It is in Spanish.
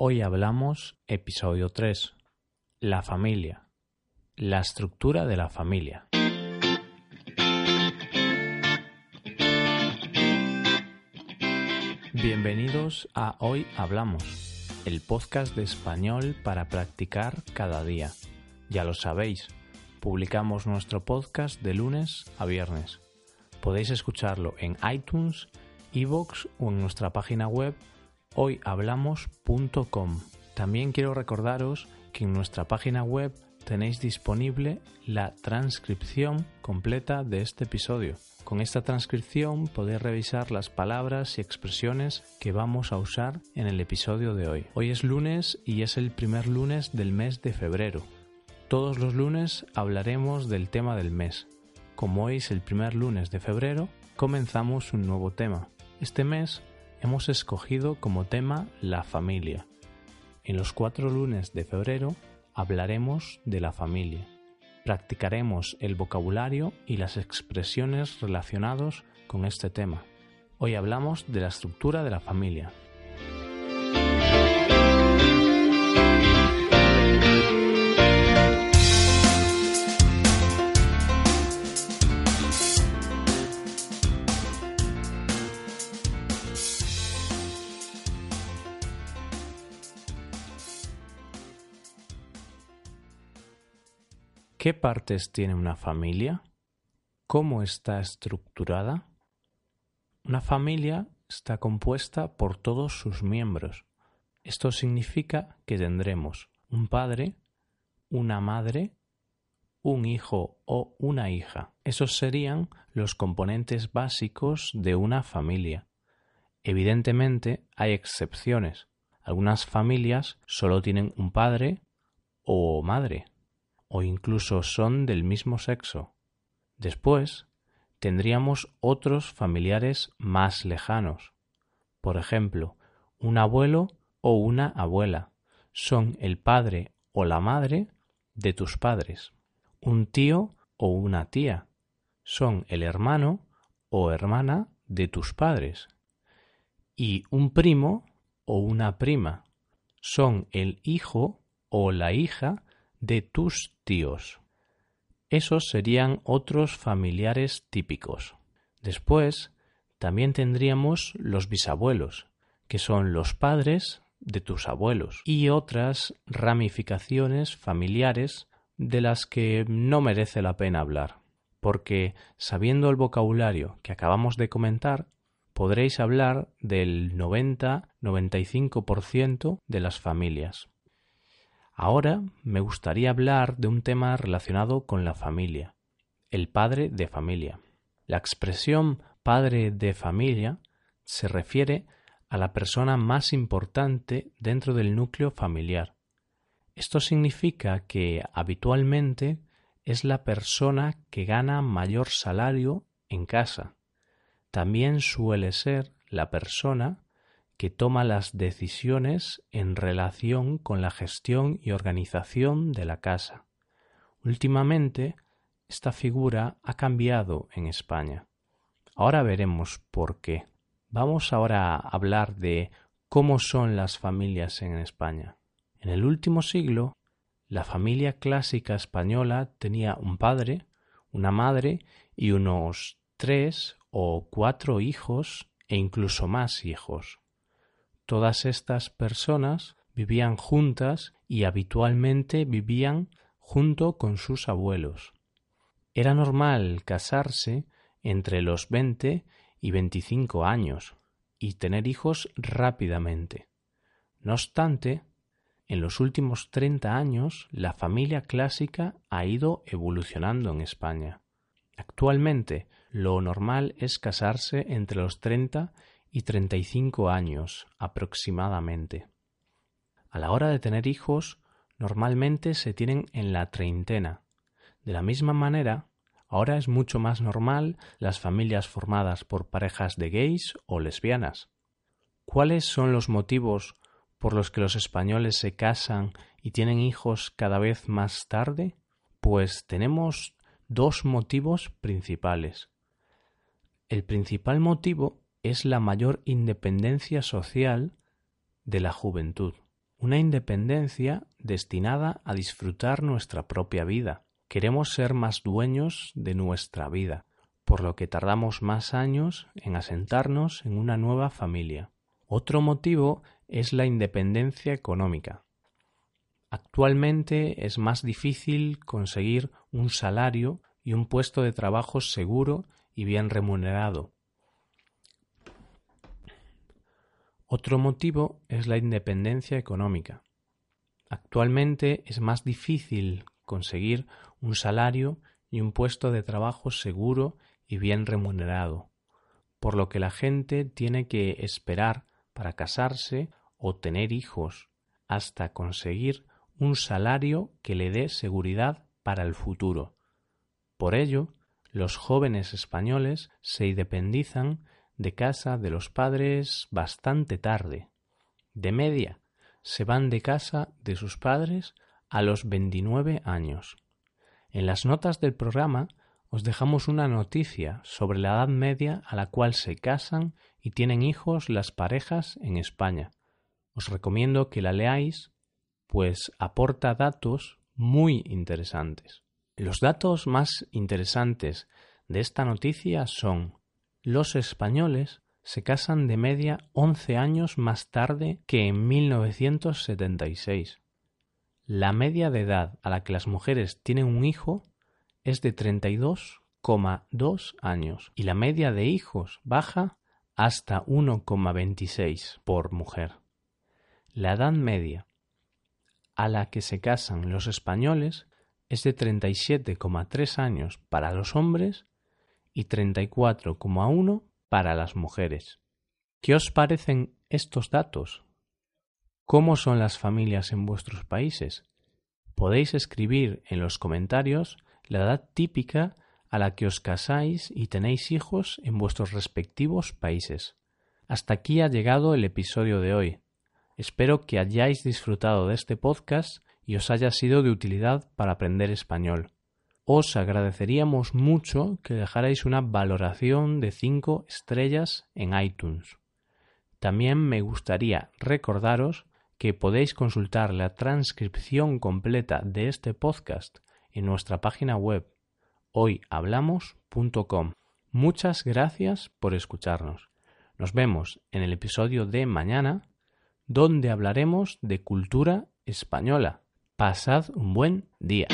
Hoy hablamos episodio 3. La familia. La estructura de la familia. Bienvenidos a Hoy Hablamos, el podcast de español para practicar cada día. Ya lo sabéis, publicamos nuestro podcast de lunes a viernes. Podéis escucharlo en iTunes, iVoox o en nuestra página web hoyhablamos.com. También quiero recordaros que en nuestra página web tenéis disponible la transcripción completa de este episodio. Con esta transcripción podéis revisar las palabras y expresiones que vamos a usar en el episodio de hoy. Hoy es lunes y es el primer lunes del mes de febrero. Todos los lunes hablaremos del tema del mes. Como hoy es el primer lunes de febrero, comenzamos un nuevo tema. Este mes hemos escogido como tema la familia. En los cuatro lunes de febrero hablaremos de la familia. Practicaremos el vocabulario y las expresiones relacionados con este tema. Hoy hablamos de la estructura de la familia. ¿Qué partes tiene una familia? ¿Cómo está estructurada? Una familia está compuesta por todos sus miembros. Esto significa que tendremos un padre, una madre, un hijo o una hija. Esos serían los componentes básicos de una familia. Evidentemente hay excepciones. Algunas familias solo tienen un padre o madre o incluso son del mismo sexo. Después, tendríamos otros familiares más lejanos. Por ejemplo, un abuelo o una abuela son el padre o la madre de tus padres. Un tío o una tía son el hermano o hermana de tus padres. Y un primo o una prima son el hijo o la hija de tus tíos. Esos serían otros familiares típicos. Después, también tendríamos los bisabuelos, que son los padres de tus abuelos, y otras ramificaciones familiares de las que no merece la pena hablar, porque sabiendo el vocabulario que acabamos de comentar, podréis hablar del 90-95% de las familias. Ahora me gustaría hablar de un tema relacionado con la familia, el padre de familia. La expresión padre de familia se refiere a la persona más importante dentro del núcleo familiar. Esto significa que habitualmente es la persona que gana mayor salario en casa. También suele ser la persona que toma las decisiones en relación con la gestión y organización de la casa. Últimamente, esta figura ha cambiado en España. Ahora veremos por qué. Vamos ahora a hablar de cómo son las familias en España. En el último siglo, la familia clásica española tenía un padre, una madre y unos tres o cuatro hijos e incluso más hijos. Todas estas personas vivían juntas y habitualmente vivían junto con sus abuelos. Era normal casarse entre los veinte y veinticinco años y tener hijos rápidamente. No obstante, en los últimos treinta años la familia clásica ha ido evolucionando en España. Actualmente lo normal es casarse entre los treinta y treinta y cinco años aproximadamente. A la hora de tener hijos, normalmente se tienen en la treintena. De la misma manera, ahora es mucho más normal las familias formadas por parejas de gays o lesbianas. ¿Cuáles son los motivos por los que los españoles se casan y tienen hijos cada vez más tarde? Pues tenemos dos motivos principales. El principal motivo es la mayor independencia social de la juventud. una independencia destinada a disfrutar nuestra propia vida. Queremos ser más dueños de nuestra vida, por lo que tardamos más años en asentarnos en una nueva familia. Otro motivo es la independencia económica. Actualmente es más difícil conseguir un salario y un puesto de trabajo seguro y bien remunerado. Otro motivo es la independencia económica. Actualmente es más difícil conseguir un salario y un puesto de trabajo seguro y bien remunerado, por lo que la gente tiene que esperar para casarse o tener hijos hasta conseguir un salario que le dé seguridad para el futuro. Por ello, los jóvenes españoles se independizan de casa de los padres bastante tarde. De media, se van de casa de sus padres a los 29 años. En las notas del programa os dejamos una noticia sobre la edad media a la cual se casan y tienen hijos las parejas en España. Os recomiendo que la leáis pues aporta datos muy interesantes. Los datos más interesantes de esta noticia son los españoles se casan de media 11 años más tarde que en 1976. La media de edad a la que las mujeres tienen un hijo es de 32,2 años y la media de hijos baja hasta 1,26 por mujer. La edad media a la que se casan los españoles es de 37,3 años para los hombres y 34,1 para las mujeres. ¿Qué os parecen estos datos? ¿Cómo son las familias en vuestros países? Podéis escribir en los comentarios la edad típica a la que os casáis y tenéis hijos en vuestros respectivos países. Hasta aquí ha llegado el episodio de hoy. Espero que hayáis disfrutado de este podcast y os haya sido de utilidad para aprender español. Os agradeceríamos mucho que dejarais una valoración de 5 estrellas en iTunes. También me gustaría recordaros que podéis consultar la transcripción completa de este podcast en nuestra página web hoyhablamos.com. Muchas gracias por escucharnos. Nos vemos en el episodio de mañana donde hablaremos de cultura española. Pasad un buen día.